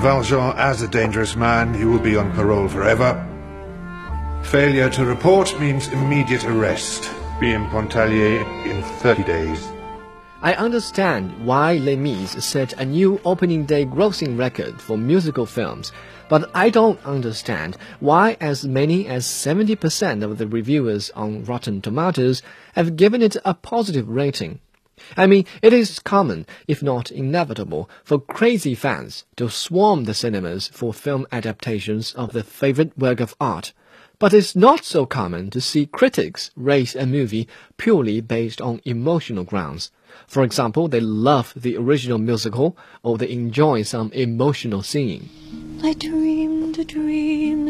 Valjean as a dangerous man, he will be on parole forever. Failure to report means immediate arrest. Be in Pontarlier in 30 days. I understand why Les Mis set a new opening day grossing record for musical films, but I don't understand why as many as 70% of the reviewers on Rotten Tomatoes have given it a positive rating. I mean, it is common, if not inevitable, for crazy fans to swarm the cinemas for film adaptations of their favorite work of art. But it's not so common to see critics rate a movie purely based on emotional grounds. For example, they love the original musical or they enjoy some emotional singing. I dreamed a dream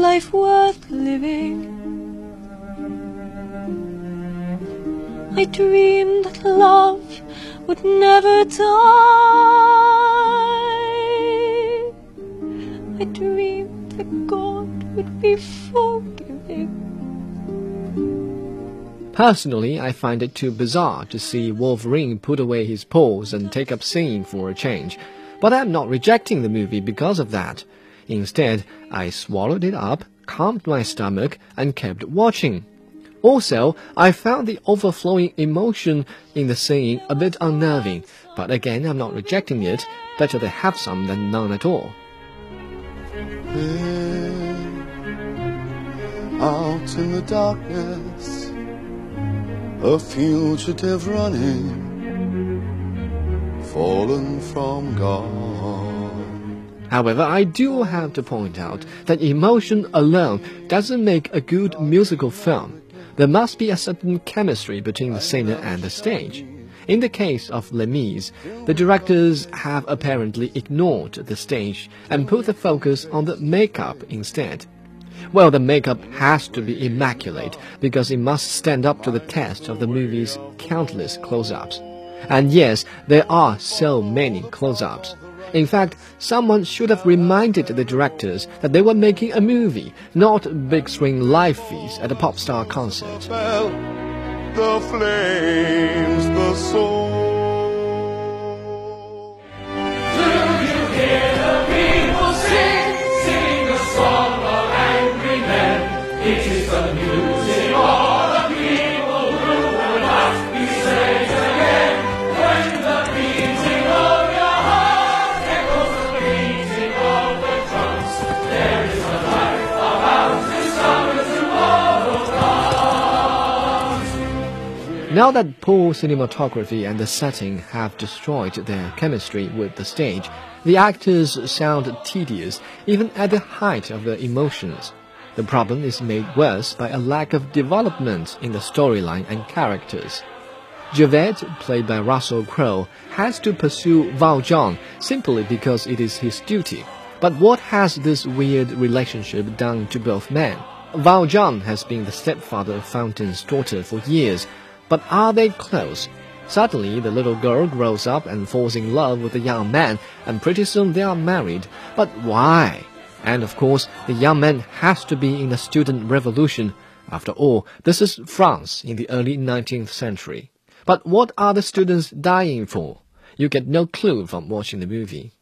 life worth living. I dreamed that love would never die. I dreamed that God would be forgiving. Personally, I find it too bizarre to see Wolverine put away his paws and take up singing for a change. But I'm not rejecting the movie because of that. Instead, I swallowed it up, calmed my stomach, and kept watching. Also, I found the overflowing emotion in the singing a bit unnerving, but again, I'm not rejecting it. Better to have some than none at all. out in the darkness, a fugitive running, fallen from God. However, I do have to point out that emotion alone doesn't make a good musical film. There must be a certain chemistry between the singer and the stage. In the case of Les Mis, the directors have apparently ignored the stage and put the focus on the makeup instead. Well, the makeup has to be immaculate because it must stand up to the test of the movie's countless close-ups. And yes, there are so many close-ups. In fact, someone should have reminded the directors that they were making a movie, not big screen live feeds at a pop star concert. The flames, the Now that poor cinematography and the setting have destroyed their chemistry with the stage, the actors sound tedious even at the height of their emotions. The problem is made worse by a lack of development in the storyline and characters. Javert, played by Russell Crowe, has to pursue Valjean simply because it is his duty. But what has this weird relationship done to both men? Valjean has been the stepfather of Fantine's daughter for years, but are they close? Suddenly, the little girl grows up and falls in love with the young man, and pretty soon they are married. But why? And of course, the young man has to be in the student revolution. After all, this is France in the early 19th century. But what are the students dying for? You get no clue from watching the movie.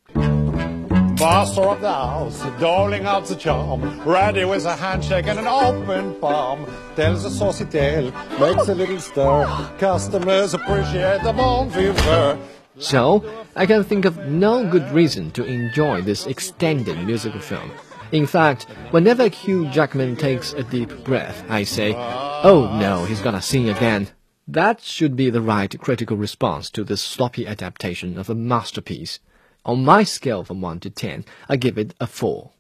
Master of the house, doling out the charm, ready with a handshake and an open palm. Tells a saucy tale, makes a little stir. Customers appreciate the bon vivant. So, I can think of no good reason to enjoy this extended musical film. In fact, whenever Hugh Jackman takes a deep breath, I say, oh no, he's gonna sing again. That should be the right critical response to this sloppy adaptation of a masterpiece. On my scale from 1 to 10, I give it a 4.